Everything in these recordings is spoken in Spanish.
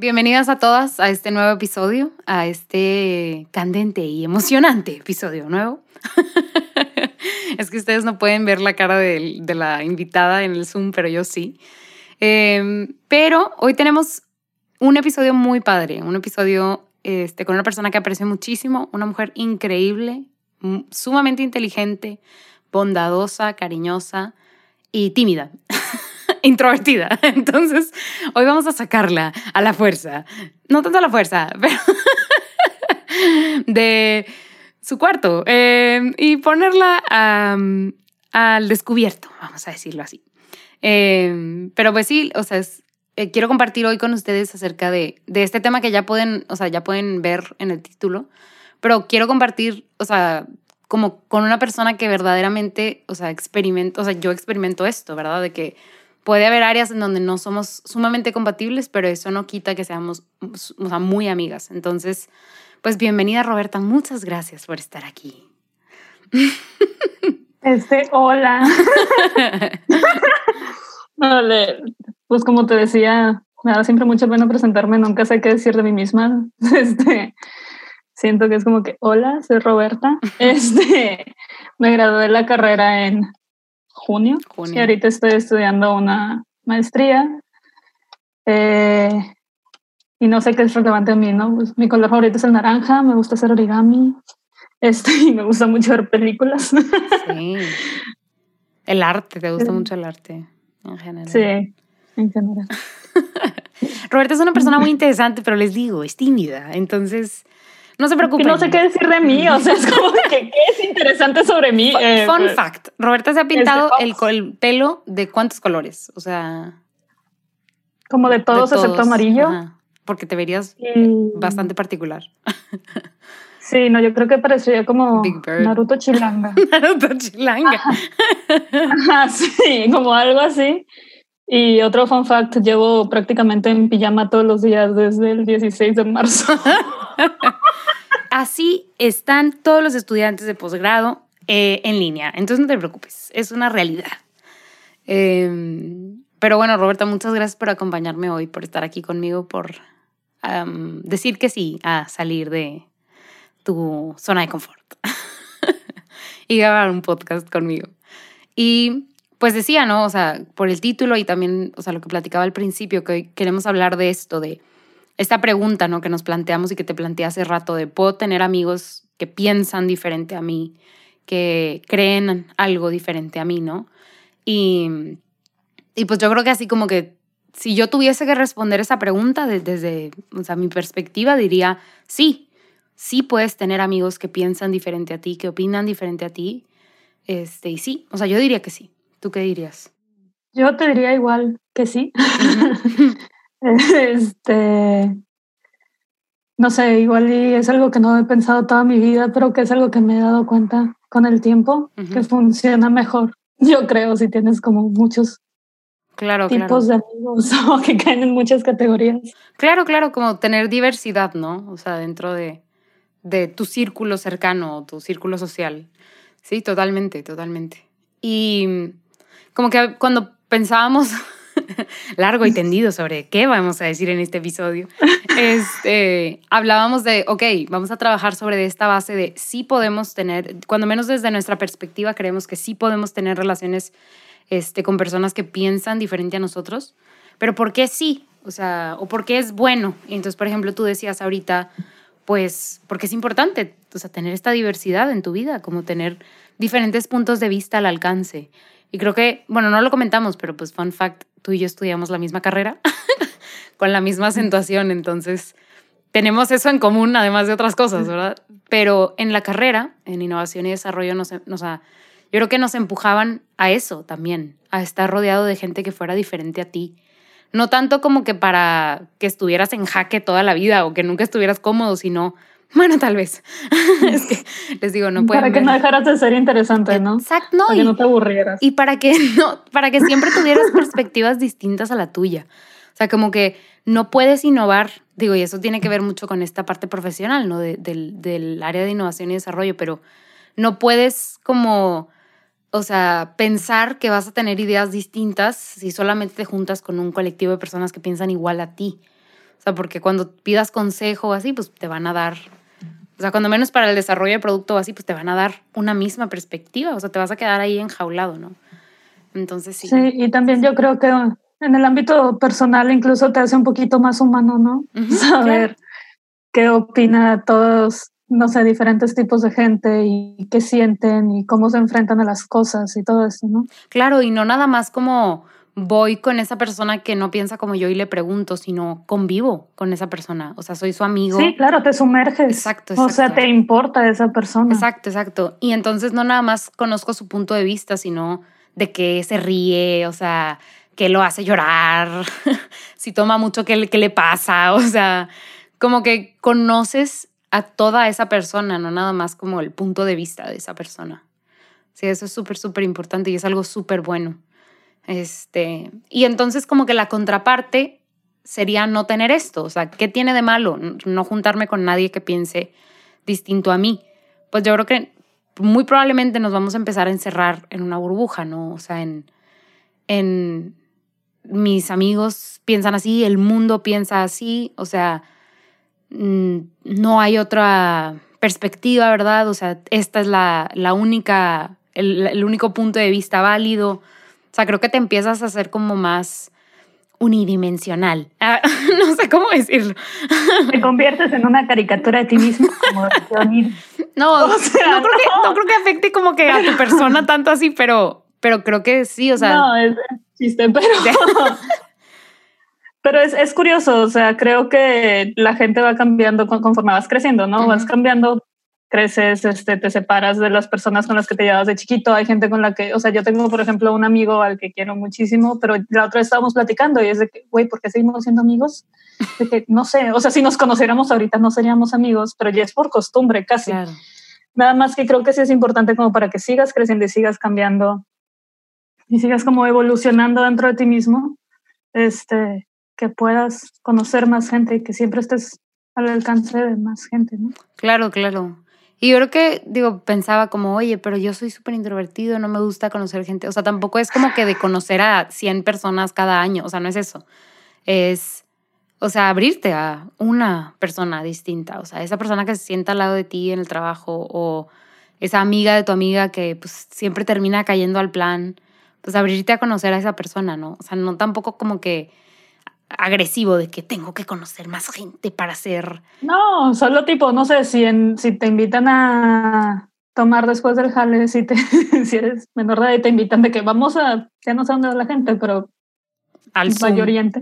Bienvenidas a todas a este nuevo episodio, a este candente y emocionante episodio nuevo. es que ustedes no pueden ver la cara de, la invitada en el Zoom, pero yo sí. Em, pero hoy tenemos un episodio muy padre, un episodio este, con una persona que aprecio muchísimo, una mujer increíble, sumamente inteligente, bondadosa, cariñosa y tímida. introvertida. Entonces, hoy vamos a sacarla a la fuerza. No tanto a la fuerza, pero de su cuarto em, y ponerla al descubierto, vamos a decirlo así. Em, pero pues sí, o sea, eh, quiero compartir hoy con ustedes acerca de, de este tema que ya pueden, o sea, ya pueden ver en el título, pero quiero compartir, o sea, como con una persona que verdaderamente, o sea, experimento, o sea, yo experimento esto, ¿verdad? De que puede haber áreas en donde no somos sumamente compatibles, pero eso no quita que seamos o sea, muy amigas. Entonces, pues bienvenida Roberta, muchas gracias por estar aquí. Este, hola. Vale, pues como te decía, me da siempre mucha pena presentarme, nunca sé qué decir de mí misma. Este, siento que es como que, hola, soy Roberta. Este, me gradué de la carrera en junio. Y ahorita estoy estudiando una maestría. Eh, y no sé qué es relevante a mí, ¿no? Pues, mi color favorito es el naranja, me gusta hacer origami. Este, y me gusta mucho ver películas. Sí. El arte, te gusta mucho el arte en general. Sí, en general. Roberta es una persona muy interesante, pero les digo, es tímida. Entonces, no se preocupen. No sé qué decir de mí, o sea, es como que qué es interesante sobre mí. Fun, eh, pues, fact, Roberta se ha pintado este, el, pelo de cuántos colores, o sea... Como de todos, excepto amarillo. porque te verías bastante particular. Sí, no, yo creo que parecería como Naruto Chilanga. Naruto Chilanga. sí, como algo así. Y otro fun fact, llevo prácticamente en pijama todos los días desde el 16 de marzo. Así están todos los estudiantes de posgrado eh, en línea. Entonces no te preocupes, es una realidad. Em, pero bueno, Roberta, muchas gracias por acompañarme hoy, por estar aquí conmigo, por decir que sí a salir de tu zona de confort y grabar un podcast conmigo. Y pues decía, ¿no? O sea, por el título y también, o sea, lo que platicaba al principio, que queremos hablar de esto, de esta pregunta, ¿no? Que nos planteamos y que te planteé hace rato, de puedo tener amigos que piensan diferente a mí, que creen algo diferente a mí, ¿no? Y, y pues yo creo que así como que si yo tuviese que responder esa pregunta desde, o sea, mi perspectiva, diría, sí, sí puedes tener amigos que piensan diferente a ti, que opinan diferente a ti, este, y sí, o sea, yo diría que sí. ¿Tú qué dirías? Yo te diría igual que sí. este, no sé, igual y es algo que no he pensado toda mi vida, pero que es algo que me he dado cuenta con el tiempo, que funciona mejor. Yo creo, si tienes como muchos claro, tipos de amigos o que caen en muchas categorías. Claro, claro, como tener diversidad, ¿no? O sea, dentro de, de tu círculo cercano, tu círculo social. Sí, totalmente, totalmente. Y como que cuando pensábamos largo y tendido sobre qué vamos a decir en este episodio, este, hablábamos de, ok, vamos a trabajar sobre esta base de sí podemos tener, cuando menos desde nuestra perspectiva creemos que sí podemos tener relaciones este, con personas que piensan diferente a nosotros, pero ¿por qué sí? O sea, o por qué es bueno. entonces, por ejemplo, tú decías ahorita, pues, porque es importante, o sea, tener esta diversidad en tu vida, como tener diferentes puntos de vista al alcance. Y creo que, bueno, no lo comentamos, pero pues fun fact, tú y yo estudiamos la misma carrera, con la misma acentuación, entonces tenemos eso en común, además de otras cosas, ¿verdad? Pero en la carrera, en innovación y desarrollo, nos, nos yo creo que nos empujaban a eso también, a estar rodeado de gente que fuera diferente a ti. No tanto como que para que estuvieras en jaque toda la vida o que nunca estuvieras cómodo, sino, bueno, tal vez. es que les digo, no pueden Para que no dejaras de ser interesante, ¿no? Exacto, no. Para que no te aburrieras. Y para que, no, para que siempre tuvieras perspectivas distintas a la tuya. O sea, como que no puedes innovar, digo, y eso tiene que ver mucho con esta parte profesional, ¿no? del, del área de innovación y desarrollo, pero no puedes como o sea, pensar que vas a tener ideas distintas si solamente te juntas con un colectivo de personas que piensan igual a ti. O sea, porque cuando pidas consejo o así, pues te van a dar, o sea, cuando menos para el desarrollo de producto o así, pues te van a dar una misma perspectiva. O sea, te vas a quedar ahí enjaulado, ¿no? Entonces sí. Sí, y también yo creo que en el ámbito personal incluso te hace un poquito más humano, ¿no? Saber qué opina todos no sé, diferentes tipos de gente y qué sienten y cómo se enfrentan a las cosas y todo eso, ¿no? Claro, y no nada más como voy con esa persona que no piensa como yo y le pregunto, sino convivo con esa persona. O sea, soy su amigo. Sí, claro, te sumerges. Exacto, exacto. O sea, te importa esa persona. Exacto, exacto. Y entonces no nada más conozco su punto de vista, sino de que se ríe, o sea, que lo hace llorar, si toma mucho, ¿qué, qué le pasa? O sea, como que conoces a toda esa persona, no nada más como el punto de vista de esa persona. Sí, eso es súper, súper importante y es algo súper bueno. Este, y entonces como que la contraparte sería no tener esto. O sea, ¿qué tiene de malo no juntarme con nadie que piense distinto a mí? Pues yo creo que muy probablemente nos vamos a empezar a encerrar en una burbuja, ¿no? O sea, en, en mis amigos piensan así, el mundo piensa así, o sea, Mm, no hay otra perspectiva, ¿verdad? O sea, esta es la, la única, el, único punto de vista válido. O sea, creo que te empiezas a hacer como más unidimensional. Ah, no sé cómo decirlo. Te conviertes en una caricatura de ti mismo como No, no, creo Que, no creo que afecte como que a tu persona tanto así, pero, pero creo que sí, o sea. No, es chiste, pero. Pero es, es, curioso, o sea, creo que la gente va cambiando conforme vas creciendo, ¿no? Vas cambiando, creces, este, te separas de las personas con las que te llevas de chiquito. Hay gente con la que, o sea, yo tengo, por ejemplo, un amigo al que quiero muchísimo, pero la otra vez estábamos platicando y es de que, güey, ¿por qué seguimos siendo amigos? De que, no sé, o sea, si nos conociéramos ahorita no seríamos amigos, pero ya es por costumbre casi. Nada más que creo que sí es importante como para que sigas creciendo y sigas cambiando y sigas como evolucionando dentro de ti mismo. Este, que puedas conocer más gente y que siempre estés al alcance de más gente, ¿no? Claro, claro. Y yo creo que, digo, pensaba como, oye, pero yo soy súper introvertido, no me gusta conocer gente. O sea, tampoco es como que de conocer a 100 personas cada año, o sea, no es eso. Es, o sea, abrirte a una persona distinta, o sea, esa persona que se sienta al lado de ti en el trabajo o esa amiga de tu amiga que pues siempre termina cayendo al plan, pues abrirte a conocer a esa persona, ¿no? O sea, no tampoco como que agresivo de que tengo que conocer más gente para ser. No, solo tipo, no sé, si, en, si te invitan a tomar después del jale, si, te, si eres menor de edad y te invitan de que vamos a, ya no sé dónde va la gente, pero al Valle Oriente,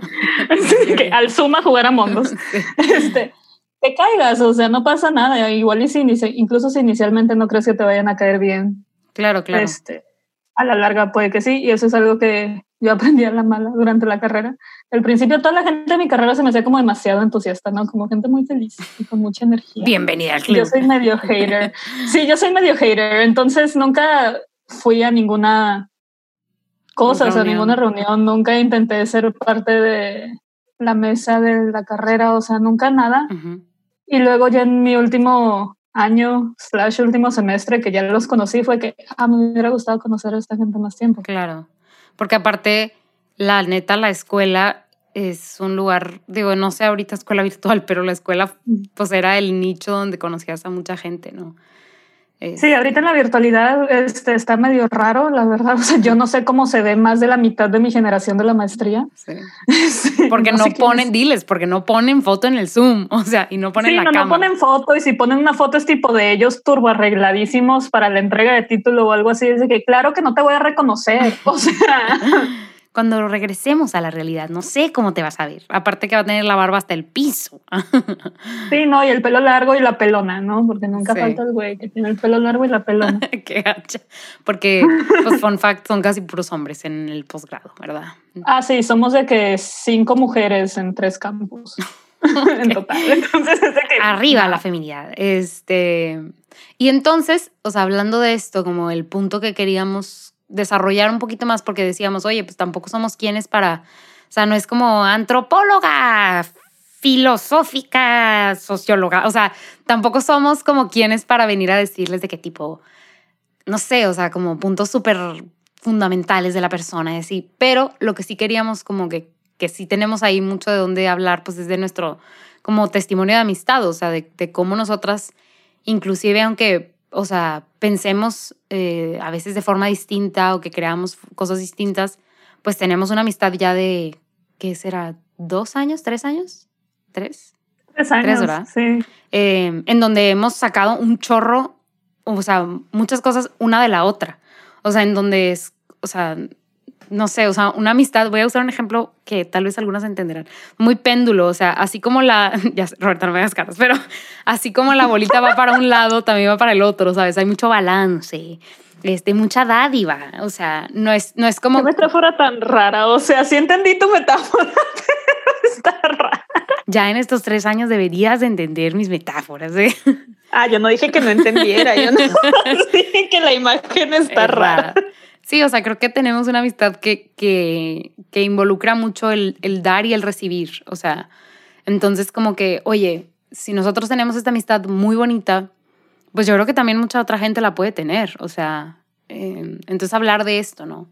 al Zoom a jugar a Mondos, este, te caigas, o sea, no pasa nada, igual y si incluso si inicialmente no crees que te vayan a caer bien. Claro, claro. Este, a la larga puede que sí, y eso es algo que yo aprendí a la mala durante la carrera. Al principio toda la gente de mi carrera se me hacía como demasiado entusiasta, ¿no? Como gente muy feliz y con mucha energía. Bienvenida al club. Yo soy medio hater. sí, yo soy medio hater, entonces nunca fui a ninguna cosa, o sea, ninguna reunión, nunca intenté ser parte de la mesa de la carrera, o sea, nunca nada. Y luego ya en mi último año, slash último semestre, que ya los conocí, fue que ah, me hubiera gustado conocer a esta gente más tiempo. Claro, porque aparte, la neta, la escuela es un lugar, digo, no sé ahorita escuela virtual, pero la escuela pues era el nicho donde conocías a mucha gente, ¿no? Sí, ahorita en la virtualidad este, está medio raro, la verdad. O sea, yo no sé cómo se ve más de la mitad de mi generación de la maestría. Sí. Porque no, ponen, diles, porque no ponen foto en el Zoom, o sea, y no ponen sí, la no, cámara. no ponen foto y si ponen una foto es tipo de ellos turbo arregladísimos para la entrega de título o algo así. Es de que claro que no te voy a reconocer. O sea cuando regresemos a la realidad, no sé cómo te vas a ver. Aparte que va a tener la barba hasta el piso. sí, no, y el pelo largo y la pelona, ¿no? Porque nunca falta el güey que tiene el pelo largo y la pelona. Qué gacha. Porque, pues, fun fact, son casi puros hombres en el posgrado, ¿verdad? Ah, sí, somos de que cinco mujeres en tres campus. en total. Entonces, es de que. Arriba la feminidad. Este. Y entonces, o sea, hablando de esto, como el punto que queríamos desarrollar un poquito más porque decíamos, oye, pues tampoco somos quienes para, o sea, no es como antropóloga, filosófica, socióloga, o sea, tampoco somos como quienes para venir a decirles de qué tipo, no sé, o sea, como puntos súper fundamentales de la persona y así, pero lo que sí queríamos como que, que sí tenemos ahí mucho de dónde hablar, pues es de nuestro como testimonio de amistad, o sea, de, de cómo nosotras, inclusive aunque o sea, pensemos eh, a veces de forma distinta o que creamos cosas distintas, pues tenemos una amistad ya de, ¿qué será? ¿Dos años? ¿Tres años? ¿Tres? Tres años, Tres, ¿verdad? sí. Eh, en donde hemos sacado un chorro, o sea, muchas cosas una de la otra. O sea, en donde es, o sea, no sé, o sea, una amistad, voy a usar un ejemplo que tal vez algunas entenderán, muy péndulo, o sea, así como la, ya, Roberta, no me hagas caras, pero así como la bolita va para un lado, también va para el otro, ¿sabes? Hay mucho balance, este, mucha dádiva, o sea, no es, no es como... Qué metáfora tan rara, o sea, sí entendí tu metáfora, pero está rara. Ya en estos tres años deberías de entender mis metáforas, ¿eh? Ah, yo no dije que no entendiera, yo no dije que la imagen está rara. Sí, o sea, creo que tenemos una amistad que, que, que involucra mucho el, el, dar y el recibir. O sea, entonces como que, oye, si nosotros tenemos esta amistad muy bonita, pues yo creo que también mucha otra gente la puede tener. O sea, eh, entonces hablar de esto, ¿no?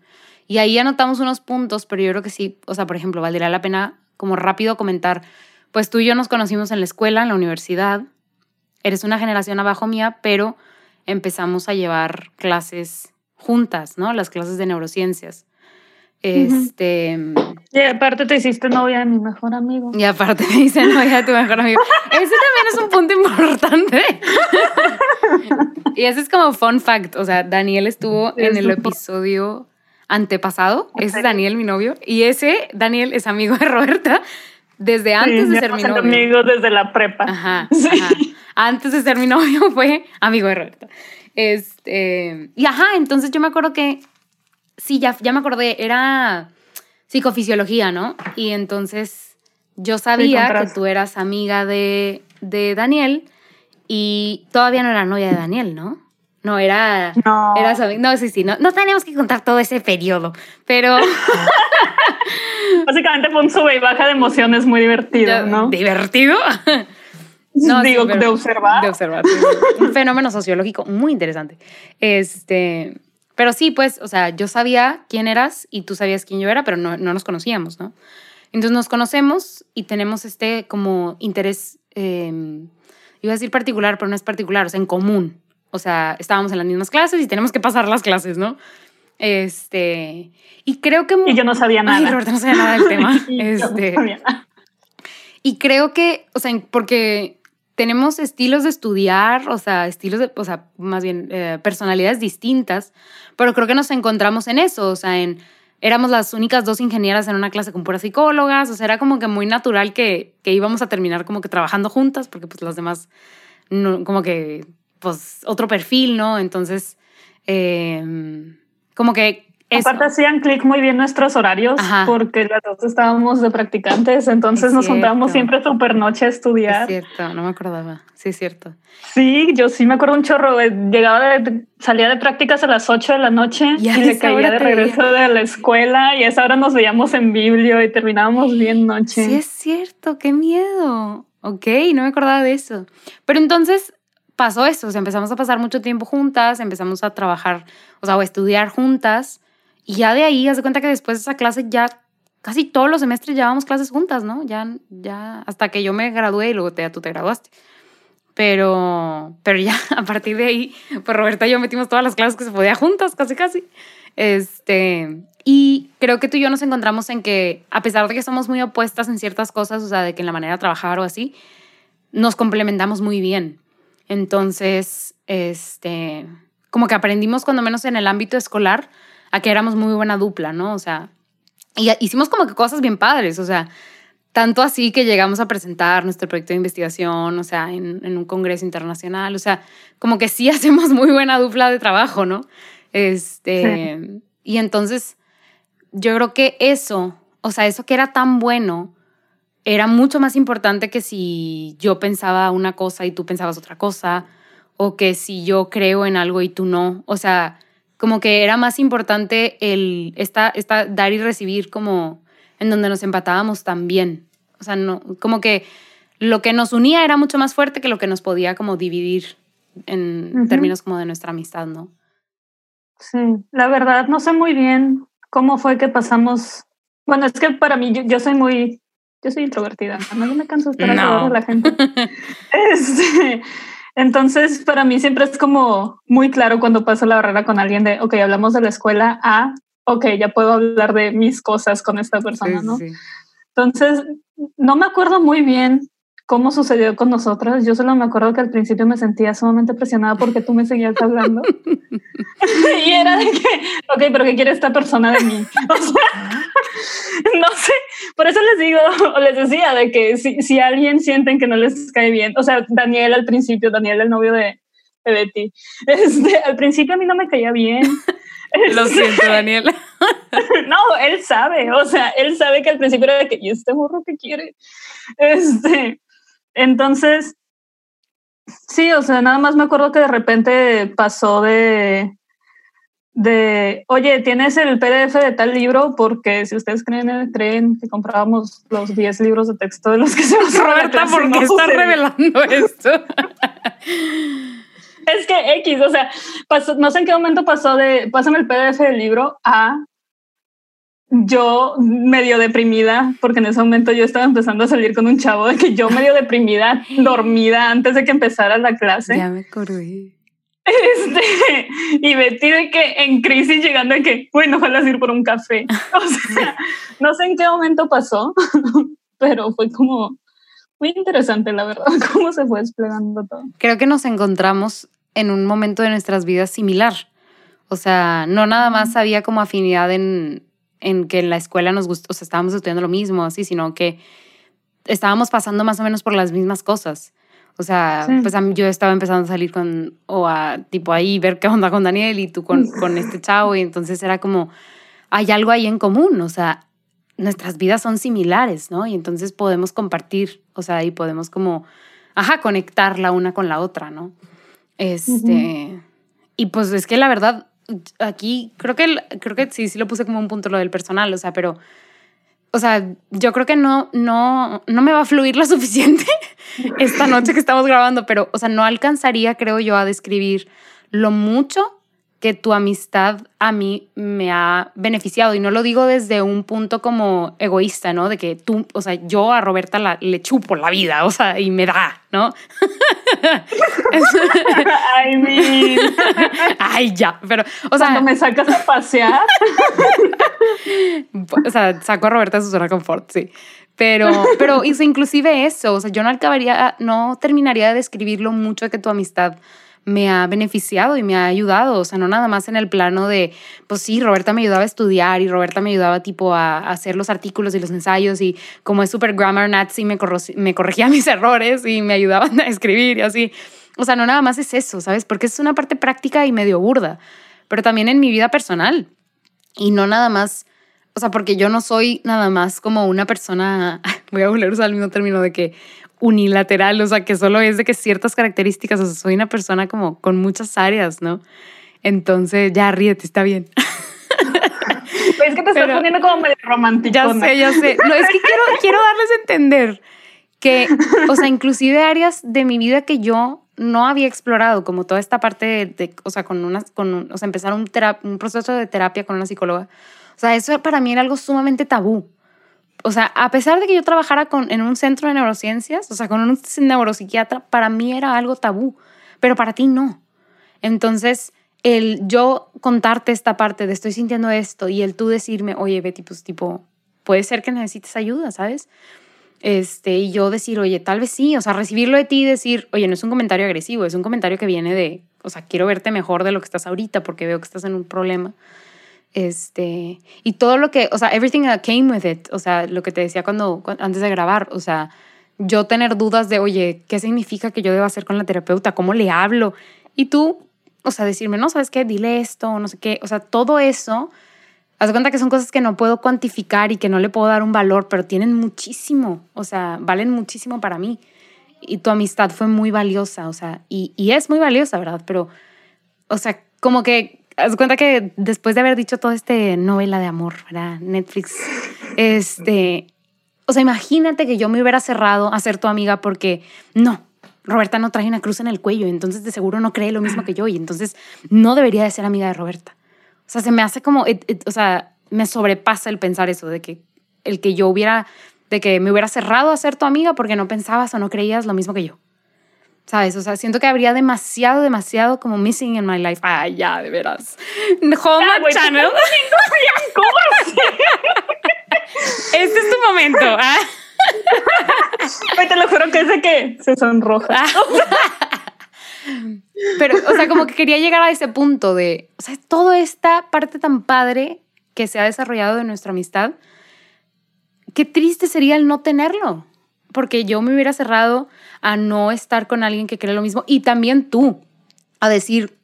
Y ahí anotamos unos puntos, pero yo creo que sí, o sea, por ejemplo, valdría la pena como rápido comentar, pues tú y yo nos conocimos en la escuela, en la universidad, eres una generación abajo mía, pero empezamos a llevar clases juntas, ¿no? Las clases de neurociencias. Este. Y aparte te hiciste novia de mi mejor amigo. Y aparte me hice novia de tu mejor amigo. Ese también es un punto importante. y ese es como fun fact. O sea, Daniel estuvo en el episodio antepasado. Ese es Daniel, mi novio. Y ese, Daniel, es amigo de Roberta desde antes de ser mi novio. amigo desde la prepa. Ajá, ajá. Antes de ser mi novio fue amigo de Roberta. Este, y ajá, entonces yo me acuerdo que, sí, ya, ya me acordé, era psicofisiología, ¿no? Y entonces yo sabía que tú eras amiga de, de Daniel y todavía no era novia de Daniel, ¿no? No, era. No. Era no, sí, sí. No, no tenemos que contar todo ese periodo, pero. Básicamente fue un sube y baja de emociones muy divertido, ¿no? ¿Divertido? No, Digo, de observar. De observar. un fenómeno sociológico muy interesante. Este. Pero sí, pues, o sea, yo sabía quién eras y tú sabías quién yo era, pero no, no nos conocíamos, ¿no? Entonces nos conocemos y tenemos este como interés, eh, iba a decir particular, pero no es particular, o sea, en común. O sea, estábamos en las mismas clases y tenemos que pasar las clases, ¿no? Este, y creo que... Y yo no sabía nada. Ay, Roberta no sabía nada del tema. este, no sabía nada. Y creo que, o sea, porque tenemos estilos de estudiar, o sea, estilos de, o sea, más bien eh, personalidades distintas, pero creo que nos encontramos en eso, o sea, en, éramos las únicas dos ingenieras en una clase con puras psicólogas, o sea, era como que muy natural que, que íbamos a terminar como que trabajando juntas, porque pues las demás, no, como que, pues, otro perfil, ¿no? Entonces, eh, como que eso. Aparte hacían clic muy bien nuestros horarios Ajá. porque las dos estábamos de practicantes, entonces es nos juntábamos siempre super noche a estudiar. Es cierto, no me acordaba. Sí, es cierto. Sí, yo sí me acuerdo un chorro. Llegaba de, salía de prácticas a las 8 de la noche y, y le caía de regreso de la escuela y a esa hora nos veíamos en biblio y terminábamos bien noche. Sí, es cierto, qué miedo. Ok, no me acordaba de eso. Pero entonces pasó eso, o sea, empezamos a pasar mucho tiempo juntas, empezamos a trabajar, o sea, o a estudiar juntas. Y ya de ahí, haz de cuenta que después de esa clase ya casi todos los semestres llevábamos clases juntas, ¿no? Ya, ya hasta que yo me gradué y luego te, tú te graduaste. Pero, pero ya a partir de ahí, pues Roberta y yo metimos todas las clases que se podía juntas, casi casi. Este, y creo que tú y yo nos encontramos en que, a pesar de que somos muy opuestas en ciertas cosas, o sea, de que en la manera de trabajar o así, nos complementamos muy bien. Entonces, este, como que aprendimos cuando menos en el ámbito escolar a que éramos muy buena dupla, ¿no? O sea, y hicimos como que cosas bien padres, o sea, tanto así que llegamos a presentar nuestro proyecto de investigación, o sea, en, un congreso internacional, o sea, como que sí hacemos muy buena dupla de trabajo, ¿no? Este, y entonces yo creo que eso, o sea, eso que era tan bueno, era mucho más importante que si yo pensaba una cosa y tú pensabas otra cosa, o que si yo creo en algo y tú no, o sea, como que era más importante el esta, esta dar y recibir como en donde nos empatábamos también. O sea, no, como que lo que nos unía era mucho más fuerte que lo que nos podía como dividir en términos como de nuestra amistad, ¿no? Sí, la verdad no sé muy bien cómo fue que pasamos. Bueno, es que para mí yo, soy muy, yo soy introvertida, no me canso de estar a la gente. Este, entonces, para mí siempre es como muy claro cuando paso la barrera con alguien de, ok, hablamos de la escuela a, ok, ya puedo hablar de mis cosas con esta persona, ¿no? Entonces, no me acuerdo muy bien cómo sucedió con nosotras. Yo solo me acuerdo que al principio me sentía sumamente presionada porque tú me seguías hablando. y era de que, ok, pero ¿qué quiere esta persona de mí? O sea, no sé, por eso les digo, o les decía, de que si, si alguien sienten que no les cae bien, o sea, Daniel al principio, Daniel el novio de, de Betty, este, al principio a mí no me caía bien. Lo siento, Daniel. no, él sabe, o sea, él sabe que al principio era de que, ¿y este morro qué quiere? Este, entonces, sí, o sea, nada más me acuerdo que de repente pasó de, de, oye, ¿tienes el PDF de tal libro? Porque si ustedes creen, creen que comprábamos los 10 libros de texto de los que se nos Roberta, ¿por qué estás revelando esto? es que X, o sea, no sé en qué momento pasó de, pásame el PDF del libro a yo medio deprimida, porque en ese momento yo estaba empezando a salir con un chavo de que yo medio deprimida, dormida antes de que empezara la clase. Ya me acordé. Este, y Betty de que en crisis llegando de que, bueno, ojalá ir por un café. O sea, no sé en qué momento pasó, pero fue como muy interesante, la verdad, cómo se fue desplegando todo. Creo que nos encontramos en un momento de nuestras vidas similar. O sea, no nada más había como afinidad en en que en la escuela nos gustó, o sea, estábamos estudiando lo mismo, así, sino que estábamos pasando más o menos por las mismas cosas. O sea, pues yo estaba empezando a salir con, o a tipo ahí ver qué onda con Daniel y tú con, con este chavo, y entonces era como, hay algo ahí en común, o sea, nuestras vidas son similares, ¿no? Y entonces podemos compartir, o sea, y podemos como, ajá, conectar la una con la otra, ¿no? Este, y pues es que la verdad, aquí creo que, creo que sí, sí lo puse como un punto lo del personal, o sea, pero, o sea, yo creo que no, no, no me va a fluir lo suficiente esta noche que estamos grabando, pero, o sea, no alcanzaría, creo yo, a describir lo mucho que tu amistad a mí me ha beneficiado. Y no lo digo desde un punto como egoísta, ¿no? De que tú, o sea, yo a Roberta la, le chupo la vida, o sea, y me da, ¿no? Ay, mi. Ay, ya, pero, o sea. Cuando me sacas a pasear. o sea, saco a Roberta de su zona de confort, sí. Pero, pero inclusive eso, o sea, yo no acabaría, no terminaría de describir lo mucho que tu amistad me ha beneficiado y me ha ayudado, o sea, no nada más en el plano de, pues sí, Roberta me ayudaba a estudiar y Roberta me ayudaba tipo a, hacer los artículos y los ensayos y como es súper grammar nazi me, me corregía mis errores y me ayudaba a escribir y así. O sea, no nada más es eso, ¿sabes? Porque es una parte práctica y medio burda, pero también en mi vida personal y no nada más, o sea, porque yo no soy nada más como una persona, voy a volver a usar el mismo término de que unilateral, o sea, que solo es de que ciertas características, o sea, soy una persona como con muchas áreas, ¿no? Entonces, ya ríete, está bien. es que te estás poniendo como medio romántico. Ya sé, ya sé. No, es que quiero, quiero darles a entender que, o sea, inclusive áreas de mi vida que yo no había explorado, como toda esta parte de, o sea, con una, con, o sea, empezar un, un proceso de terapia con una psicóloga. O sea, eso para mí era algo sumamente tabú o sea, a pesar de que yo trabajara con, en un centro de neurociencias, o sea, con un neuropsiquiatra, para mí era algo tabú, pero para ti no. Entonces, el yo contarte esta parte de estoy sintiendo esto y el tú decirme, oye, Betty, pues tipo, puede ser que necesites ayuda, ¿sabes? Este, y yo decir, oye, tal vez sí, o sea, recibirlo de ti y decir, oye, no es un comentario agresivo, es un comentario que viene de, o sea, quiero verte mejor de lo que estás ahorita porque veo que estás en un problema. Este, y todo lo que, o sea, everything that came with it, o sea, lo que te decía cuando, antes de grabar, o sea, yo tener dudas de, oye, ¿qué significa que yo debo hacer con la terapeuta? ¿Cómo le hablo? Y tú, o sea, decirme, no, ¿sabes qué? Dile esto, no sé qué. O sea, todo eso, haz cuenta que son cosas que no puedo cuantificar y que no le puedo dar un valor, pero tienen muchísimo, o sea, valen muchísimo para mí. Y tu amistad fue muy valiosa, o sea, y, y es muy valiosa, ¿verdad? Pero, o sea, como que haz cuenta que después de haber dicho toda este novela de amor, ¿verdad? Netflix, este, o sea, imagínate que yo me hubiera cerrado a ser tu amiga porque no, Roberta no trae una cruz en el cuello, entonces de seguro no cree lo mismo que yo y entonces no debería de ser amiga de Roberta. O sea, se me hace como, o sea, me sobrepasa el pensar eso de que el que yo hubiera, de que me hubiera cerrado a ser tu amiga porque no pensabas o no creías lo mismo que yo. ¿Sabes? O sea, siento que habría demasiado, demasiado como missing in my life. Ay, ya, de veras. Home Channel. este es tu momento. ¿ah? te lo juro que es de que se sonroja. Pero, o sea, como que quería llegar a ese punto de, o sea, toda esta parte tan padre que se ha desarrollado de nuestra amistad, qué triste sería el no tenerlo porque yo me hubiera cerrado a no estar con alguien que cree lo mismo y también tú a decir,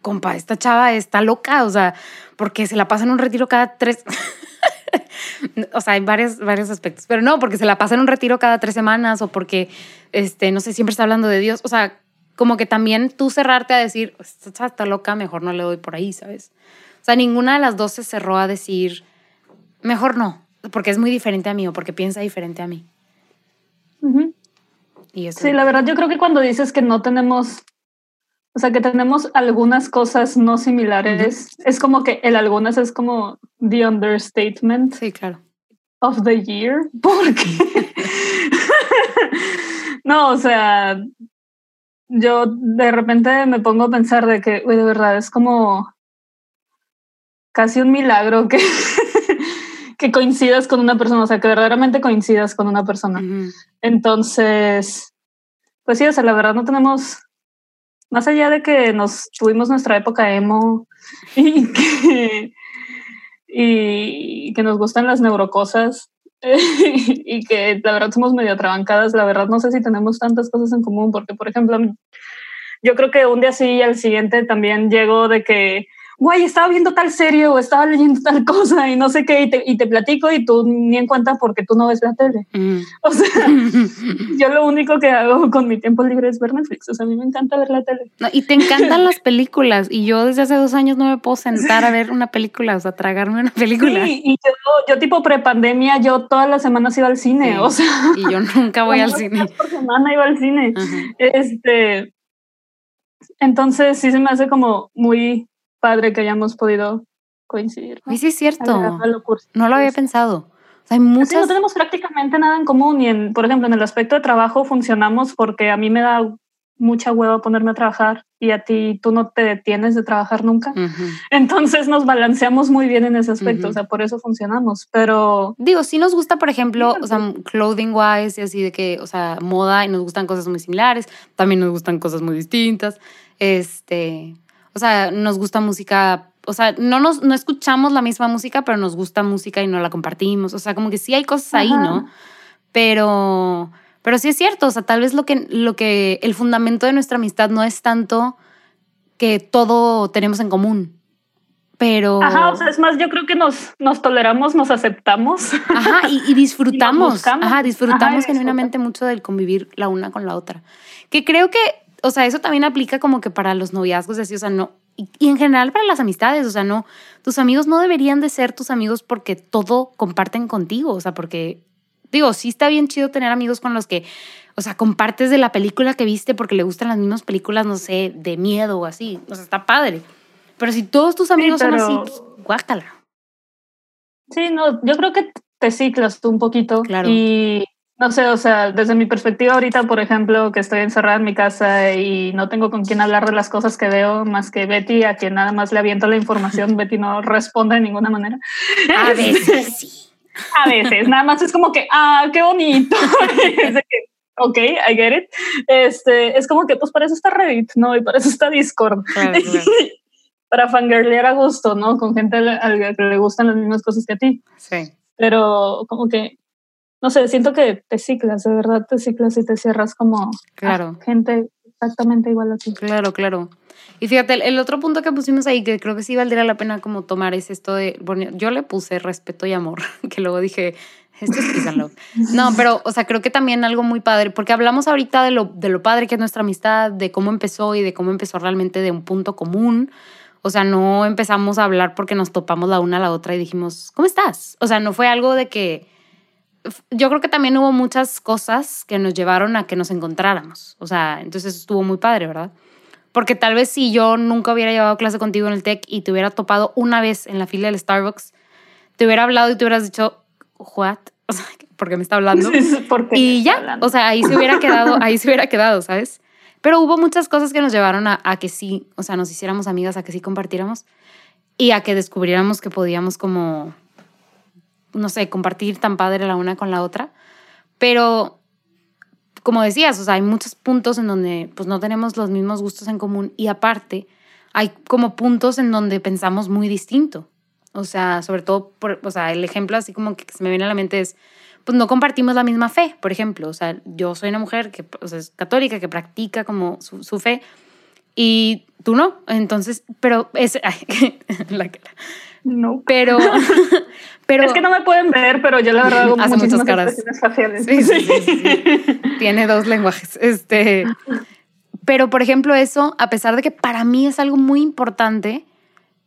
compa, esta chava está loca, o sea, porque se la pasa en un retiro cada tres... o sea, hay varios, varios aspectos, pero no, porque se la pasa en un retiro cada tres semanas o porque, este, no sé, siempre está hablando de Dios, o sea, como que también tú cerrarte a decir, esta chava está loca, mejor no le doy por ahí, ¿sabes? O sea, ninguna de las dos se cerró a decir, mejor no, porque es muy diferente a mí o porque piensa diferente a mí sí, la verdad yo creo que cuando dices que no tenemos, o sea, que tenemos algunas cosas no similares, es como que el algunas es como the understatement. Sí, claro. Of the year, porque... no, o sea, yo de repente me pongo a pensar de que, de verdad, es como casi un milagro que que coincidas con una persona, o sea, que verdaderamente coincidas con una persona. Entonces, pues sí, o sea, la verdad no tenemos, más allá de que nos tuvimos nuestra época emo y que, y que nos gustan las neurocosas y que la verdad somos medio atrabancadas, la verdad no sé si tenemos tantas cosas en común, porque por ejemplo, yo creo que un día sí y al siguiente también llego de que güey, estaba viendo tal serie o estaba leyendo tal cosa y no sé qué, y te, y te platico y tú ni en cuenta porque tú no ves la tele. Mm. O sea, yo lo único que hago con mi tiempo libre es ver Netflix. O sea, a mí me encanta ver la tele. y te encantan las películas y yo desde hace dos años no me puedo sentar a ver una película, o sea, tragarme una película. Sí, y yo, yo tipo prepandemia, yo todas las semanas iba al cine, o sea. Y yo nunca voy al cine. Por semana iba al cine. Este... Entonces sí se me hace como muy padre que hayamos podido coincidir. ¿no? Sí, es cierto. No lo había pensado. hay muchas... no tenemos prácticamente nada en común y, en, por ejemplo, en el aspecto de trabajo funcionamos porque a mí me da mucha hueva ponerme a trabajar y a ti tú no te detienes de trabajar nunca. Entonces nos balanceamos muy bien en ese aspecto, o sea, por eso funcionamos, pero... Digo, sí nos gusta, por ejemplo, o sea, clothing wise y así de que, o sea, moda y nos gustan cosas muy similares, también nos gustan cosas muy distintas, este, o sea, nos gusta música, o sea, no, nos, no escuchamos la misma música, pero nos gusta música y no la compartimos. O sea, como que sí hay cosas ahí, ¿no? Pero, pero sí es cierto, o sea, tal vez lo que, lo que, el fundamento de nuestra amistad no es tanto que todo tenemos en común, pero... Ajá, o sea, es más, yo creo que nos, nos toleramos, nos aceptamos. Ajá, y, disfrutamos, ajá, disfrutamos genuinamente mucho del convivir la una con la otra. Que creo que o sea, eso también aplica como que para los noviazgos, así, o sea, no, y, en general para las amistades, o sea, no, tus amigos no deberían de ser tus amigos porque todo comparten contigo, o sea, porque, digo, sí está bien chido tener amigos con los que, o sea, compartes de la película que viste porque le gustan las mismas películas, no sé, de miedo o así, o sea, está padre. Pero si todos tus amigos son así, pues, guácala. Sí, no, yo creo que te ciclas un poquito. Claro. Y no sé, o sea, desde mi perspectiva ahorita, por ejemplo, que estoy encerrada en mi casa y no tengo con quién hablar de las cosas que veo más que Betty, a quien nada más le aviento la información, Betty no responde de ninguna manera. A veces sí. A veces, nada más es como que, ah, qué bonito. ok, I get it. Este, es como que, pues para eso está Reddit, ¿no? Y para eso está Discord. para fangirlear a gusto, ¿no? Con gente a la que le gustan las mismas cosas que a ti. Sí. Pero como que no sé, siento que te ciclas, de verdad te ciclas y te cierras como claro. gente exactamente igual a ti. Claro, claro. Y fíjate, el, otro punto que pusimos ahí, que creo que sí valdría la pena como tomar, es esto de, bueno, yo le puse respeto y amor, que luego dije, esto es. No, pero, o sea, creo que también algo muy padre, porque hablamos ahorita de lo, de lo padre que es nuestra amistad, de cómo empezó y de cómo empezó realmente de un punto común. O sea, no empezamos a hablar porque nos topamos la una a la otra y dijimos, ¿cómo estás? O sea, no fue algo de que yo creo que también hubo muchas cosas que nos llevaron a que nos encontráramos. O sea, entonces estuvo muy padre, ¿verdad? Porque tal vez si yo nunca hubiera llevado clase contigo en el TEC y te hubiera topado una vez en la fila del Starbucks, te hubiera hablado y te hubieras dicho, ¿what? O sea, ¿por qué me está hablando? y ya, o sea, ahí se hubiera quedado, ahí se hubiera quedado, ¿sabes? Pero hubo muchas cosas que nos llevaron a, a que sí, o sea, nos hiciéramos amigas, a que sí compartiéramos y a que descubriéramos que podíamos como no sé, compartir tan padre la una con la otra. Pero, como decías, o sea, hay muchos puntos en donde pues no tenemos los mismos gustos en común y aparte hay como puntos en donde pensamos muy distinto. O sea, sobre todo, por, o sea, el ejemplo así como que se me viene a la mente es, pues no compartimos la misma fe, por ejemplo. O sea, yo soy una mujer que o sea, es católica, que practica como su, su fe y tú no. Entonces, pero es... la no. Pero, pero... Es que no me pueden ver, pero yo la verdad hago hace muchas caras. faciales. Sí, sí, sí, Tiene dos lenguajes. Este, pero, por ejemplo, eso, a pesar de que para mí es algo muy importante,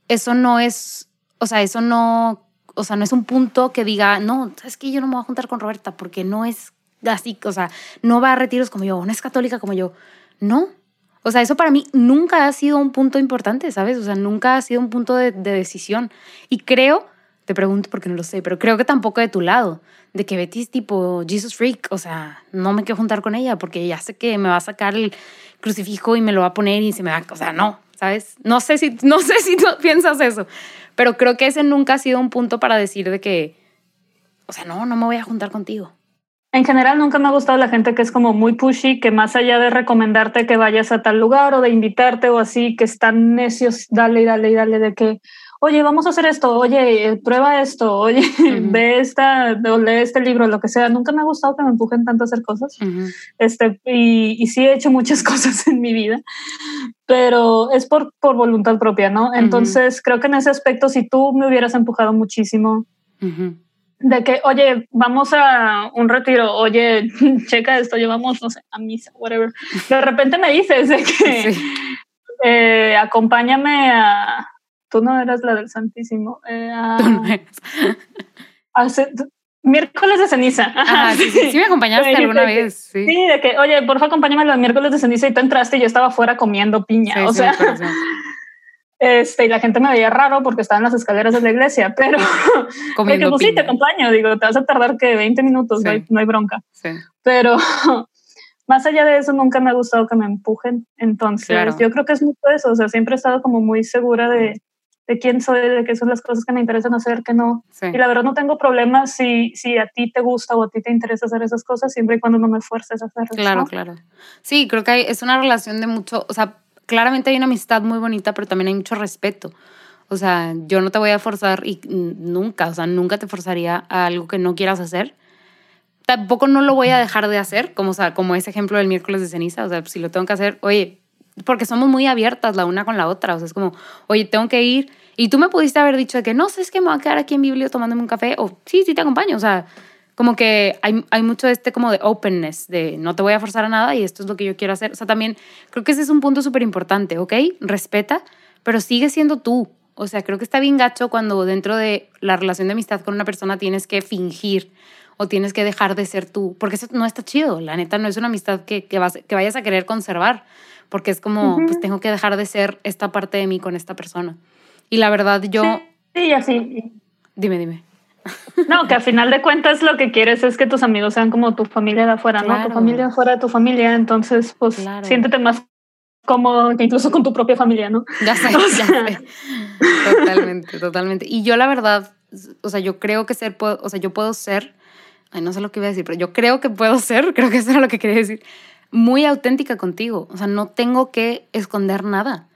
eso no es, o sea, eso no, o sea, no es un punto que diga, no, es que yo no me voy a juntar con Roberta porque no es así, o sea, no va a retiros como yo, no es católica como yo. No, o sea, eso para mí nunca ha sido un punto importante, ¿sabes? O sea, nunca ha sido un punto de, decisión. Y creo, te pregunto porque no lo sé, pero creo que tampoco de tu lado, de que Betty es tipo Jesus Freak, o sea, no me quiero juntar con ella porque ya sé que me va a sacar el crucifijo y me lo va a poner y se me va, o sea, no, ¿sabes? No sé si, no sé si tú piensas eso, pero creo que ese nunca ha sido un punto para decir de que, o sea, no, no me voy a juntar contigo. En general nunca me ha gustado la gente que es como muy pushy, que más allá de recomendarte que vayas a tal lugar o de invitarte o así, que están necios, dale y dale y dale de que, oye, vamos a hacer esto, oye, prueba esto, oye, ve esta, o lee este libro, lo que sea. Nunca me ha gustado que me empujen tanto a hacer cosas. este, y, y, sí he hecho muchas cosas en mi vida, pero es por, por voluntad propia, ¿no? Entonces creo que en ese aspecto, si tú me hubieras empujado muchísimo, de que, oye, vamos a un retiro, oye, checa esto, llevamos, no sé, a misa, whatever. De repente me dices de que eh, acompáñame a. Tú no eras la del Santísimo. Eh, a, miércoles de ceniza. Ah, sí, sí, sí, me acompañaste alguna vez. Sí. de que, oye, porfa, acompáñame a los miércoles de ceniza y tú entraste y yo estaba afuera comiendo piña. o sea, este, y la gente me veía raro porque estaba en las escaleras de la iglesia, pero porque, pues, sí, te acompaño, digo, te vas a tardar que 20 minutos, no, hay, bronca. Pero más allá de eso, nunca me ha gustado que me empujen. Entonces, yo creo que es mucho eso, o sea, siempre he estado como muy segura de, de quién soy, de qué son las cosas que me interesan hacer, que no. Y la verdad no tengo problemas si, si a ti te gusta o a ti te interesa hacer esas cosas, siempre y cuando no me fuerces a hacerlas. Claro, claro. Sí, creo que hay, es una relación de mucho, o sea, claramente hay una amistad muy bonita, pero también hay mucho respeto. O sea, yo no te voy a forzar y nunca, o sea, nunca te forzaría a algo que no quieras hacer. Tampoco no lo voy a dejar de hacer, como, o sea, como ese ejemplo del miércoles de ceniza. O sea, si lo tengo que hacer, oye, porque somos muy abiertas la una con la otra. O sea, es como, oye, tengo que ir. Y tú me pudiste haber dicho que no sé, es que me voy a quedar aquí en Biblio tomándome un café. O sí, sí, te acompaño. O sea, como que hay, hay mucho este como de openness, de no te voy a forzar a nada y esto es lo que yo quiero hacer. O sea, también creo que ese es un punto súper importante, ¿ok? Respeta, pero sigue siendo tú. O sea, creo que está bien gacho cuando dentro de la relación de amistad con una persona tienes que fingir o tienes que dejar de ser tú, porque eso no está chido. La neta no es una amistad que, que, vas, que vayas a querer conservar, porque es como, pues tengo que dejar de ser esta parte de mí con esta persona. Y la verdad, yo... Sí, así. Dime, dime. No, que al final de cuentas lo que quieres es que tus amigos sean como tu familia de afuera, ¿no? Tu familia fuera de tu familia, entonces pues siéntete más cómodo que incluso con tu propia familia, ¿no? Ya sé, ya sé. Totalmente, totalmente. Y yo la verdad, o sea, yo creo que ser, o sea, yo puedo ser, ay, no sé lo que iba a decir, pero yo creo que puedo ser, creo que eso era lo que quería decir, muy auténtica contigo. O sea, no tengo que esconder nada.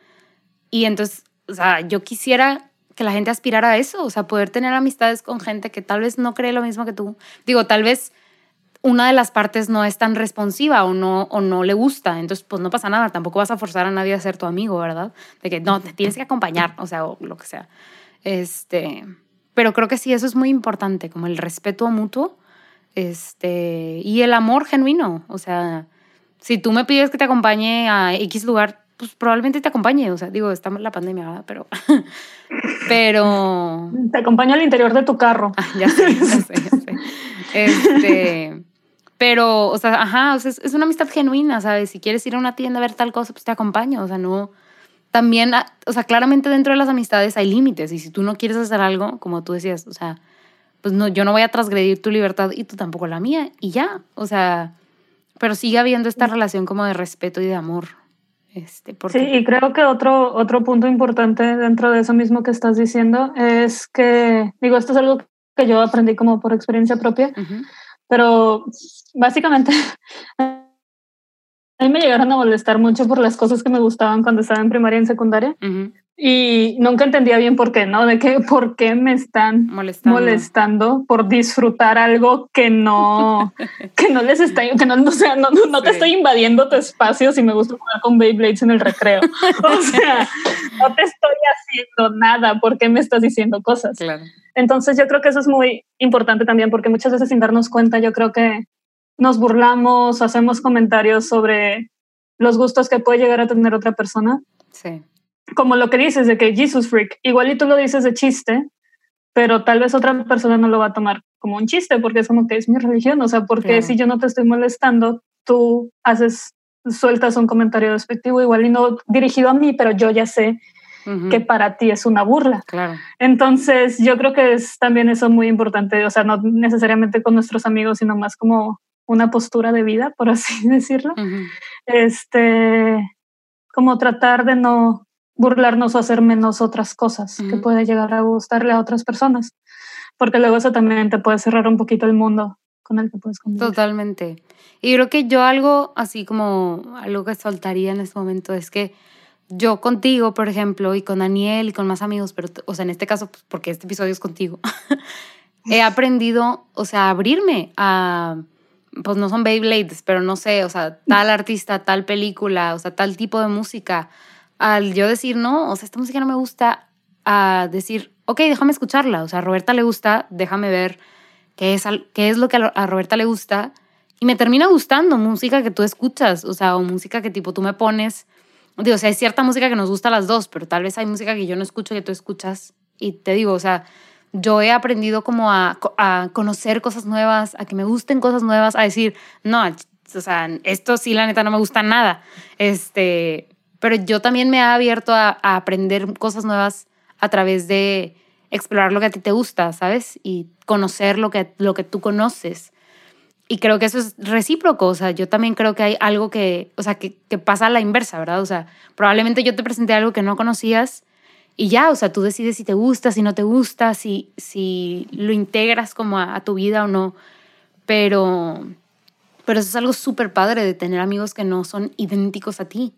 Y entonces, o sea, yo quisiera que la gente aspirara a eso, o sea, poder tener amistades con gente que tal vez no cree lo mismo que tú. Digo, tal vez una de las partes no es tan responsiva o no, o no le gusta, entonces pues no pasa nada, tampoco vas a forzar a nadie a ser tu amigo, ¿verdad? De que no, te tienes que acompañar, o sea, o lo que sea. Este, pero creo que sí, eso es muy importante, como el respeto mutuo este, y el amor genuino, o sea, si tú me pides que te acompañe a X lugar, pues probablemente te acompañe, o sea, digo, está la pandemia, ¿verdad? Pero, pero... Te acompaño al interior de tu carro. Ah, ya sé, ya sé, ya sé. Este, pero, o sea, ajá, o sea, es, una amistad genuina, ¿sabes? Si quieres ir a una tienda a ver tal cosa, pues te acompaño, o sea, no... También, ah, o sea, claramente dentro de las amistades hay límites y si tú no quieres hacer algo, como tú decías, o sea, pues no, yo no voy a transgredir tu libertad y tú tampoco la mía y ya, o sea, pero sigue habiendo esta relación como de respeto y de amor. Este, Sí, y creo que otro, otro punto importante dentro de eso mismo que estás diciendo es que, digo, esto es algo que yo aprendí como por experiencia propia, pero básicamente a mí me llegaron a molestar mucho por las cosas que me gustaban cuando estaba en primaria y en secundaria. Y nunca entendía bien por qué, ¿no? De qué, por qué me están molestando, por disfrutar algo que no, que no les está, que no, o sea, no, no, te estoy invadiendo tu espacio si me gusta jugar con Beyblades en el recreo. O sea, no te estoy haciendo nada, ¿por qué me estás diciendo cosas? Claro. Entonces yo creo que eso es muy importante también, porque muchas veces sin darnos cuenta, yo creo que nos burlamos, hacemos comentarios sobre los gustos que puede llegar a tener otra persona. Sí como lo que dices de que Jesus freak, igual y tú lo dices de chiste, pero tal vez otra persona no lo va a tomar como un chiste porque es como que es mi religión, o sea, porque si yo no te estoy molestando, tú haces, sueltas un comentario despectivo igual y no dirigido a mí, pero yo ya sé que para ti es una burla. Claro. Entonces, yo creo que es también eso muy importante, o sea, no necesariamente con nuestros amigos, sino más como una postura de vida, por así decirlo. Este, como tratar de no burlarnos o hacer menos otras cosas que puede llegar a gustarle a otras personas, porque luego eso también te puede cerrar un poquito el mundo con el que puedes convivir. Totalmente. Y creo que yo algo así como algo que soltaría en este momento es que yo contigo, por ejemplo, y con Daniel y con más amigos, pero, o sea, en este caso, pues, porque este episodio es contigo, he aprendido, o sea, a abrirme a, pues no son Beyblades, pero no sé, o sea, tal artista, tal película, o sea, tal tipo de música al yo decir, no, o sea, esta música no me gusta, a decir, ok, déjame escucharla, o sea, a Roberta le gusta, déjame ver qué es, qué es lo que a Roberta le gusta. Y me termina gustando música que tú escuchas, o sea, o música que tipo tú me pones. Digo, o sea, hay cierta música que nos gusta a las dos, pero tal vez hay música que yo no escucho que tú escuchas. Y te digo, o sea, yo he aprendido como a, a conocer cosas nuevas, a que me gusten cosas nuevas, a decir, no, o sea, esto sí, la neta, no me gusta nada. Este, pero yo también me he abierto a, aprender cosas nuevas a través de explorar lo que a ti te gusta, ¿sabes? Y conocer lo que, lo que tú conoces. Y creo que eso es recíproco, o sea, yo también creo que hay algo que, o sea, que, pasa a la inversa, ¿verdad? O sea, probablemente yo te presenté algo que no conocías y ya, o sea, tú decides si te gusta, si no te gusta, si, si lo integras como a, a tu vida o no. Pero, pero eso es algo súper padre de tener amigos que no son idénticos a ti.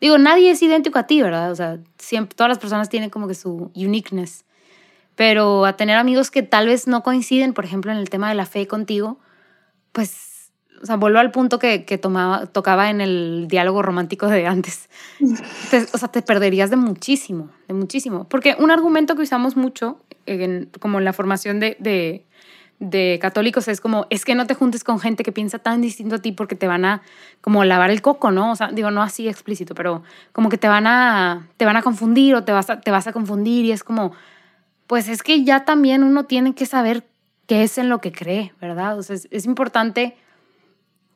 Digo, nadie es idéntico a ti, ¿verdad? O sea, siempre, todas las personas tienen como que su uniqueness. Pero a tener amigos que tal vez no coinciden, por ejemplo, en el tema de la fe contigo, pues, o sea, vuelvo al punto que, que tomaba, tocaba en el diálogo romántico de antes. o sea, te perderías de muchísimo, de muchísimo. Porque un argumento que usamos mucho, en, como en la formación de de católicos es como, es que no te juntes con gente que piensa tan distinto a ti porque te van a como lavar el coco, ¿no? O sea, digo, no así explícito, pero como que te van a, te van a confundir o te vas a, te vas a confundir y es como, pues es que ya también uno tiene que saber qué es en lo que cree, ¿verdad? O sea, es, importante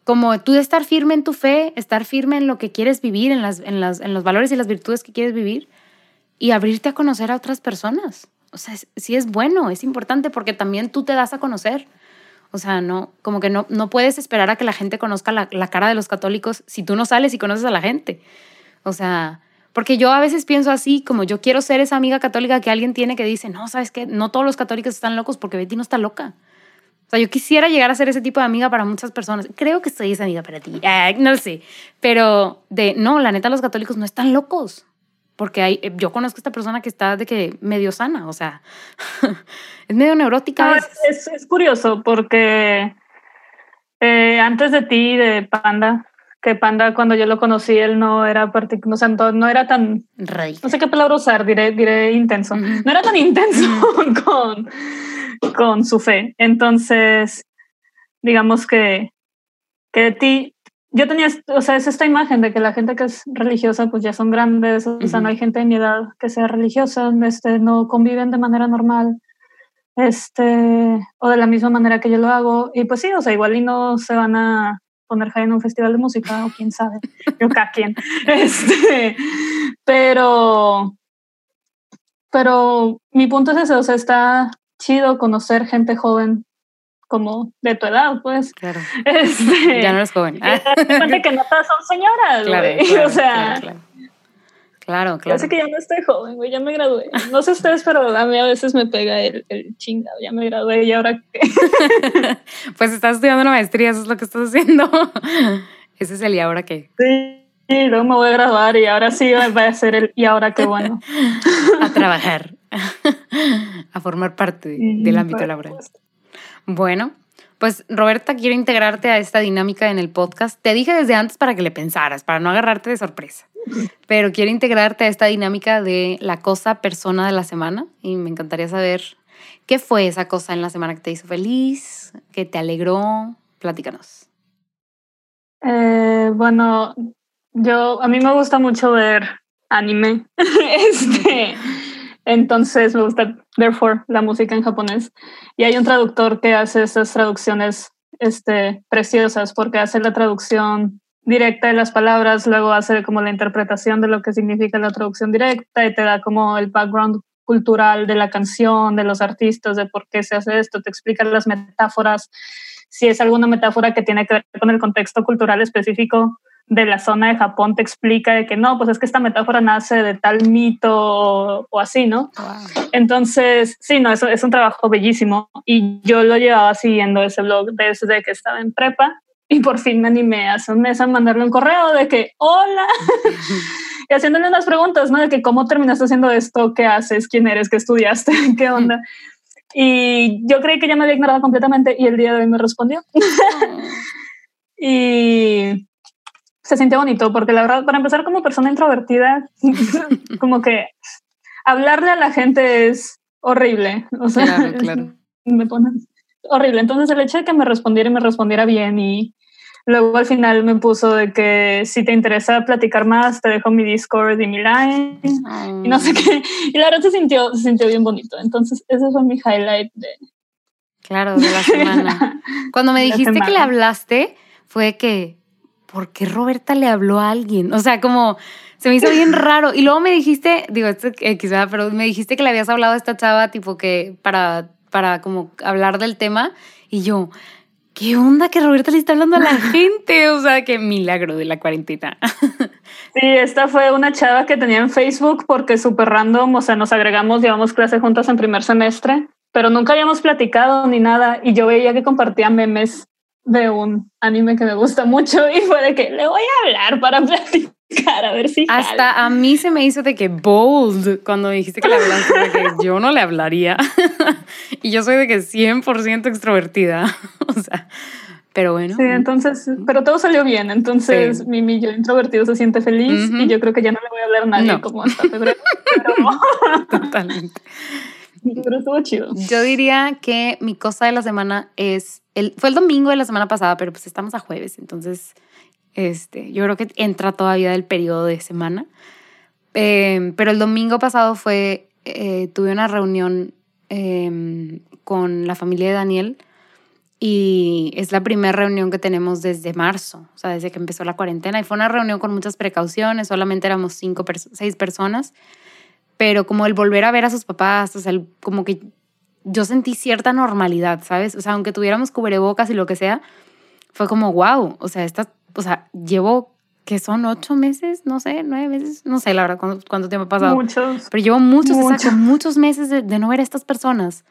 como tú estar firme en tu fe, estar firme en lo que quieres vivir, en, las, en, las, en los valores y las virtudes que quieres vivir y abrirte a conocer a otras personas. O sea, sí es bueno, es importante porque también tú te das a conocer. O sea, no, como que no, no puedes esperar a que la gente conozca la, la cara de los católicos si tú no sales y conoces a la gente. O sea, porque yo a veces pienso así, como yo quiero ser esa amiga católica que alguien tiene que dice, no, sabes qué, no todos los católicos están locos porque Betty no está loca. O sea, yo quisiera llegar a ser ese tipo de amiga para muchas personas. Creo que soy esa amiga para ti. no lo sé. Pero de, no, la neta, los católicos no están locos porque hay, eh, yo conozco a esta persona que está de que medio sana, o sea, es medio neurótica. es, es, curioso porque eh, antes de ti, de Panda, que Panda cuando yo lo conocí, él no era o sea, no era tan, no sé qué palabra usar, diré, diré intenso, no era tan intenso con, con su fe. Entonces, digamos que, que de ti yo tenía, o sea, es esta imagen de que la gente que es religiosa pues ya son grandes, o sea, no hay gente de mi edad que sea religiosa, este, no conviven de manera normal, este, o de la misma manera que yo lo hago, y pues sí, o sea, igual y no se van a poner high en un festival de música, o quién sabe, yo cada quien, este, pero, pero mi punto es ese, o sea, está chido conocer gente joven como de tu edad, pues. Claro. Este, ya no eres joven. cuenta que no todas son señoras, claro, Claro, o sea. Claro, claro. claro, Ya sé que ya no estoy joven, güey, ya me gradué. No sé ustedes, pero a mí a veces me pega el, el chingado, ya me gradué y ahora qué. pues estás estudiando una maestría, eso es lo que estás haciendo. Ese es el y ahora qué. Sí. Sí, luego me voy a graduar y ahora sí va a ser el y ahora qué bueno. a trabajar, a formar parte del ámbito laboral. Bueno, pues Roberta, quiero integrarte a esta dinámica en el podcast. Te dije desde antes para que le pensaras, para no agarrarte de sorpresa. Pero quiero integrarte a esta dinámica de la cosa persona de la semana y me encantaría saber qué fue esa cosa en la semana que te hizo feliz, que te alegró. Platícanos. Eh, bueno, yo a mí me gusta mucho ver anime. este, entonces me gusta, therefore, la música en japonés. Y hay un traductor que hace esas traducciones este, preciosas porque hace la traducción directa de las palabras, luego hace como la interpretación de lo que significa la traducción directa y te da como el background cultural de la canción, de los artistas, de por qué se hace esto, te explica las metáforas, si es alguna metáfora que tiene que ver con el contexto cultural específico de la zona de Japón te explica de que no, pues es que esta metáfora nace de tal mito o, así, ¿no? Entonces, sí, no, eso es un trabajo bellísimo y yo lo llevaba siguiendo ese blog desde que estaba en prepa y por fin me animé hace un mes a mandarle un correo de que, hola, y haciéndole unas preguntas, ¿no? De que cómo terminaste haciendo esto, qué haces, quién eres, qué estudiaste, qué onda. Y yo creí que ya me había ignorado completamente y el día de hoy me respondió. y se siente bonito, porque la verdad, para empezar como persona introvertida, como que hablarle a la gente es horrible. O sea, claro, me pone horrible. Entonces el hecho de que me respondiera y me respondiera bien y luego al final me puso de que si te interesa platicar más, te dejo mi Discord y mi Line y no sé qué. Y la verdad se sintió, se sintió bien bonito. Entonces ese fue mi highlight de... Claro, de la semana. Cuando me dijiste que le hablaste, fue que ¿por qué Roberta le habló a alguien? O sea, como se me hizo bien raro. Y luego me dijiste, digo, esto quizá, pero me dijiste que le habías hablado a esta chava, tipo que para, para como hablar del tema. Y yo, ¿qué onda que Roberta le está hablando a la gente? O sea, qué milagro de la cuarentena. Sí, esta fue una chava que tenía en Facebook porque súper random, o sea, nos agregamos, llevamos clase juntas en primer semestre, pero nunca habíamos platicado ni nada. Y yo veía que compartía memes de un anime que me gusta mucho y fue de que le voy a hablar para platicar a ver si hasta a mí se me hizo de que bold cuando dijiste que le hablaste de que yo no le hablaría. Y yo soy de que 100% extrovertida. O sea pero bueno. Sí entonces pero todo salió bien. Entonces mi, mi, yo introvertido se siente feliz y yo creo que ya no le voy a hablar a nadie como hasta febrero totalmente. pero estuvo chido. Yo diría que mi cosa de la semana es fue el domingo de la semana pasada, pero pues estamos a jueves, entonces este, yo creo que entra todavía del periodo de semana. Em, pero el domingo pasado fue, eh, tuve una reunión em, con la familia de Daniel y es la primera reunión que tenemos desde marzo, o sea, desde que empezó la cuarentena. Y fue una reunión con muchas precauciones, solamente éramos cinco, seis personas pero como el volver a ver a sus papás, o sea, como que yo sentí cierta normalidad, ¿sabes? O sea, aunque tuviéramos cubrebocas y lo que sea, fue como, wow, o sea, esta, o sea, llevo que son ocho meses, no sé, nueve meses, no sé la verdad cuánto, tiempo ha pasado. Muchos. Pero llevo muchos, muchos meses de, de, no ver a estas personas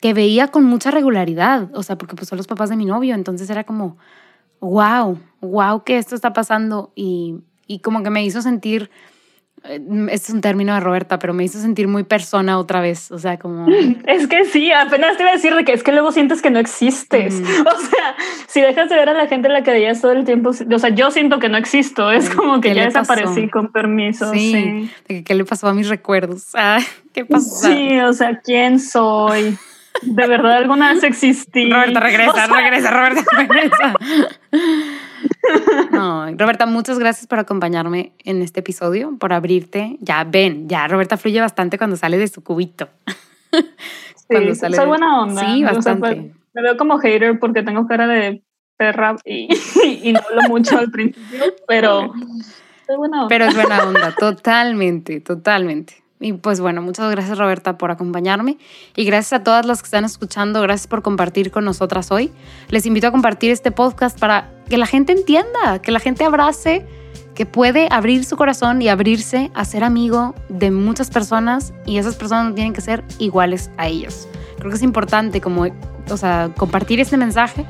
que veía con mucha regularidad, o sea, porque pues son los papás de mi novio, entonces era como, wow, wow que esto está pasando y, y como que me hizo sentir es un término de Roberta, pero me hizo sentir muy persona otra vez, o sea, como... Es que sí, apenas te iba a decir de que es que luego sientes que no existes, o sea, si dejas de ver a la gente a la que veías todo el tiempo, o sea, yo siento que no existo, es como que ya desaparecí con permiso. Sí, ¿qué le pasó a mis recuerdos? Ah, ¿Qué pasó? Sí, o sea, ¿quién soy? ¿De verdad alguna vez existí? Roberta, regresa, regresa, Roberta, regresa. No, Roberta, muchas gracias por acompañarme en este episodio, por abrirte. Ya ven, ya Roberta fluye bastante cuando sale de su cubito. Sí, soy buena onda. Sí, bastante. me veo como hater porque tengo cara de perra y, y no hablo mucho al principio, pero soy buena onda. Pero es buena onda, totalmente, totalmente. Y pues bueno, muchas gracias Roberta por acompañarme y gracias a todas las que están escuchando, gracias por compartir con nosotras hoy. Les invito a compartir este podcast para que la gente entienda, que la gente abrace, que puede abrir su corazón y abrirse a ser amigo de muchas personas y esas personas no tienen que ser iguales a ellos. Creo que es importante como, o sea, compartir este mensaje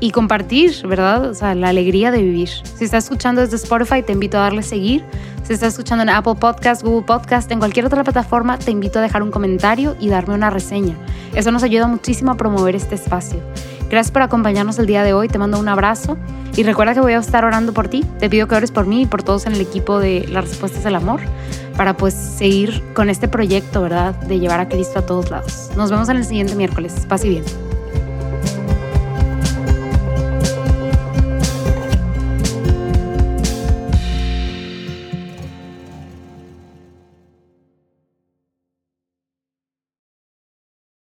y compartir, ¿verdad? O sea, la alegría de vivir. Si estás escuchando desde Spotify, te invito a darle seguir. Si estás escuchando en Apple Podcast, Google Podcast, en cualquier otra plataforma, te invito a dejar un comentario y darme una reseña. Eso nos ayuda muchísimo a promover este espacio. Gracias por acompañarnos el día de hoy, te mando un abrazo y recuerda que voy a estar orando por ti. Te pido que ores por mí y por todos en el equipo de Las Respuestas del Amor para pues seguir con este proyecto, ¿verdad? De llevar a Cristo a todos lados. Nos vemos en el siguiente miércoles. Paz y bien.